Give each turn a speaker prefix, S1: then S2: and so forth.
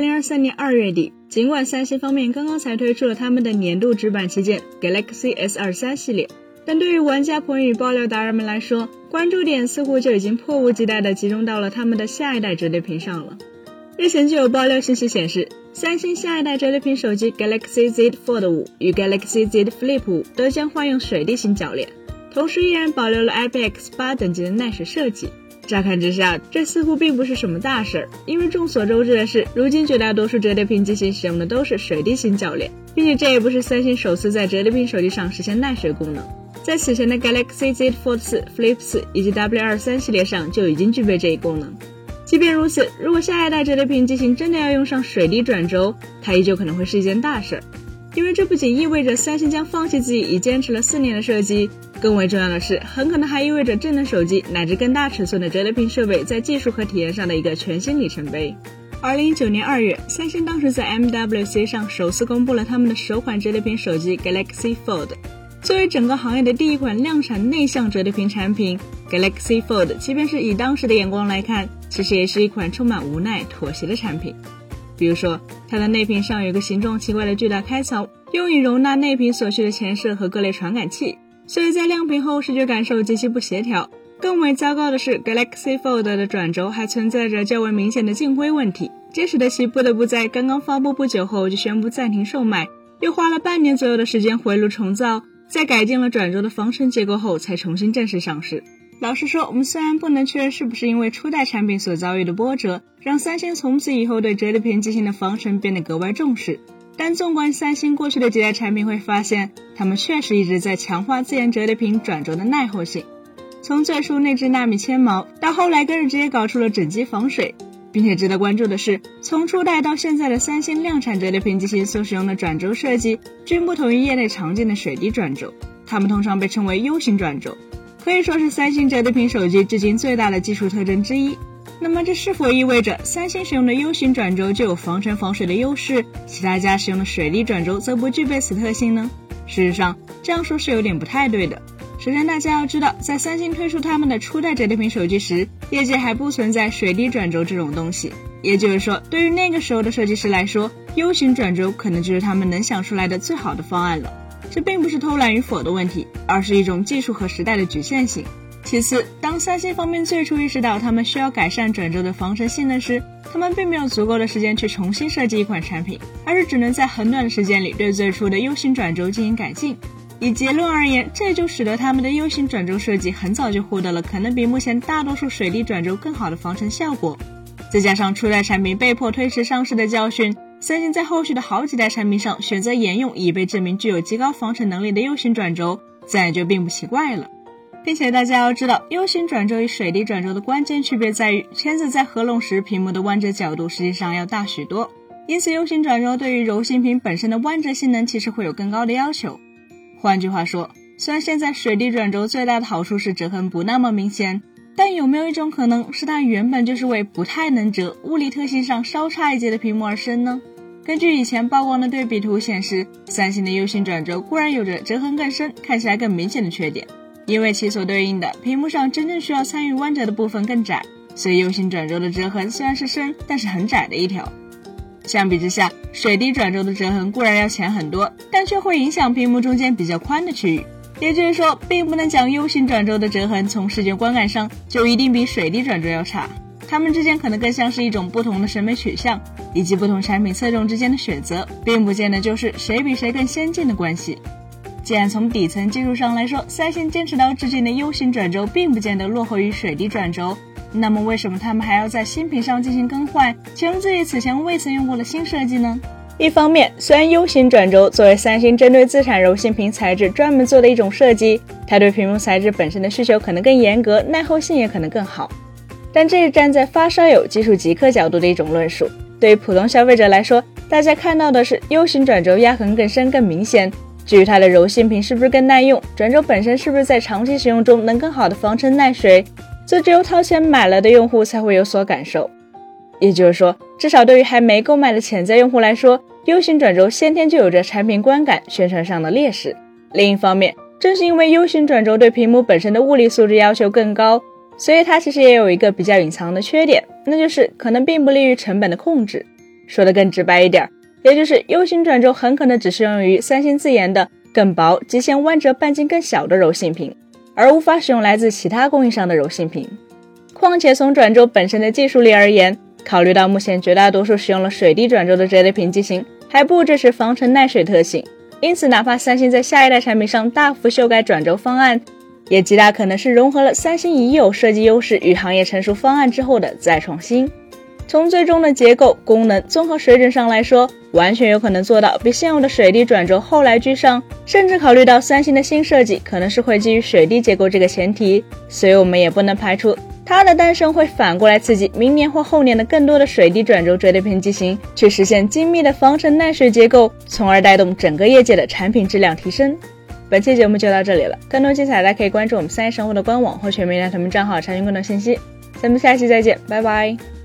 S1: 2023年2月底，尽管三星方面刚刚才推出了他们的年度直板旗舰 Galaxy S23 系列，但对于玩家朋友与爆料达人们来说，关注点似乎就已经迫不及待地集中到了他们的下一代折叠屏上了。日前就有爆料信息显示，三星下一代折叠屏手机 Galaxy Z Fold 5与 Galaxy Z Flip 5都将换用水滴型铰链，同时依然保留了 IPX8 等级的耐水设计。乍看之下，这似乎并不是什么大事儿，因为众所周知的是，如今绝大多数折叠屏机型使用的都是水滴型铰链，并且这也不是三星首次在折叠屏手机上实现耐水功能，在此前的 Galaxy Z Fold 4、Flip 4以及 W23 系列上就已经具备这一功能。即便如此，如果下一代折叠屏机型真的要用上水滴转轴，它依旧可能会是一件大事儿，因为这不仅意味着三星将放弃自己已坚持了四年的设计，更为重要的是，很可能还意味着智能手机乃至更大尺寸的折叠屏设备在技术和体验上的一个全新里程碑。二零一九年二月，三星当时在 MWC 上首次公布了他们的首款折叠屏手机 Galaxy Fold。作为整个行业的第一款量产内向折叠屏产品，Galaxy Fold，即便是以当时的眼光来看，其实也是一款充满无奈、妥协的产品。比如说，它的内屏上有个形状奇怪的巨大开槽，用以容纳内屏所需的前摄和各类传感器，所以在亮屏后视觉感受极其不协调。更为糟糕的是，Galaxy Fold 的转轴还存在着较为明显的镜灰问题，这使得其不得不在刚刚发布不久后就宣布暂停售卖，又花了半年左右的时间回炉重造。在改进了转轴的防尘结构后，才重新正式上市。老实说，我们虽然不能确认是不是因为初代产品所遭遇的波折，让三星从此以后对折叠屏机型的防尘变得格外重视，但纵观三星过去的几代产品，会发现他们确实一直在强化自研折叠屏转轴的耐候性。从最初内置纳米纤毛，到后来更是直接搞出了整机防水。并且值得关注的是，从初代到现在的三星量产折叠屏机型所使用的转轴设计，均不同于业内常见的水滴转轴，它们通常被称为 U 型转轴，可以说是三星折叠屏手机至今最大的技术特征之一。那么这是否意味着三星使用的 U 型转轴就有防尘防水的优势，其他家使用的水滴转轴则不具备此特性呢？事实上，这样说是有点不太对的。首先，大家要知道，在三星推出他们的初代折叠屏手机时，业界还不存在水滴转轴这种东西。也就是说，对于那个时候的设计师来说，U 型转轴可能就是他们能想出来的最好的方案了。这并不是偷懒与否的问题，而是一种技术和时代的局限性。其次，当三星方面最初意识到他们需要改善转轴的防尘性能时，他们并没有足够的时间去重新设计一款产品，而是只能在很短的时间里对最初的 U 型转轴进行改进。以结论而言，这就使得他们的 U 型转轴设计很早就获得了可能比目前大多数水滴转轴更好的防尘效果。再加上初代产品被迫推迟上市的教训，三星在后续的好几代产品上选择沿用已被证明具有极高防尘能力的 U 型转轴，自然就并不奇怪了。并且大家要知道，U 型转轴与水滴转轴的关键区别在于，圈子在合拢时屏幕的弯折角度实际上要大许多，因此 U 型转轴对于柔性屏本身的弯折性能其实会有更高的要求。换句话说，虽然现在水滴转轴最大的好处是折痕不那么明显，但有没有一种可能是它原本就是为不太能折、物理特性上稍差一截的屏幕而生呢？根据以前曝光的对比图显示，三星的 U 型转轴固然有着折痕更深、看起来更明显的缺点，因为其所对应的屏幕上真正需要参与弯折的部分更窄，所以 U 型转轴的折痕虽然是深，但是很窄的一条。相比之下，水滴转轴的折痕固然要浅很多，但却会影响屏幕中间比较宽的区域。也就是说，并不能讲 U 型转轴的折痕从视觉观感上就一定比水滴转轴要差。它们之间可能更像是一种不同的审美取向，以及不同产品侧重之间的选择，并不见得就是谁比谁更先进的关系。既然从底层技术上来说，三星坚持到至今的 U 型转轴并不见得落后于水滴转轴。那么为什么他们还要在新品上进行更换，启用自己此前未曾用过的新设计呢？一方面，虽然 U 型转轴作为三星针对自产柔性屏材质专门做的一种设计，它对屏幕材质本身的需求可能更严格，耐候性也可能更好。但这是站在发烧友、技术极客角度的一种论述。对于普通消费者来说，大家看到的是 U 型转轴压痕更深、更明显。至于它的柔性屏是不是更耐用，转轴本身是不是在长期使用中能更好的防尘耐水？则只有掏钱买了的用户才会有所感受，也就是说，至少对于还没购买的潜在用户来说，U 型转轴先天就有着产品观感、宣传上的劣势。另一方面，正是因为 U 型转轴对屏幕本身的物理素质要求更高，所以它其实也有一个比较隐藏的缺点，那就是可能并不利于成本的控制。说的更直白一点，也就是 U 型转轴很可能只适用于三星自研的更薄、极限弯折半径更小的柔性屏，而无法使用来自其他供应商的柔性屏。况且从转轴本身的技术力而言，考虑到目前绝大多数使用了水滴转轴的折叠屏机型还不支持防尘耐水特性，因此哪怕三星在下一代产品上大幅修改转轴方案，也极大可能是融合了三星已有设计优势与行业成熟方案之后的再创新。从最终的结构、功能、综合水准上来说，完全有可能做到比现有的水滴转轴后来居上。甚至考虑到三星的新设计可能是会基于水滴结构这个前提，所以我们也不能排除它的诞生会反过来刺激明年或后年的更多的水滴转轴折叠屏机型，去实现精密的防尘耐水结构，从而带动整个业界的产品质量提升。本期节目就到这里了，更多精彩大家可以关注我们三一生活的官网或全民大他们账号查询更多信息。咱们下期再见，拜拜。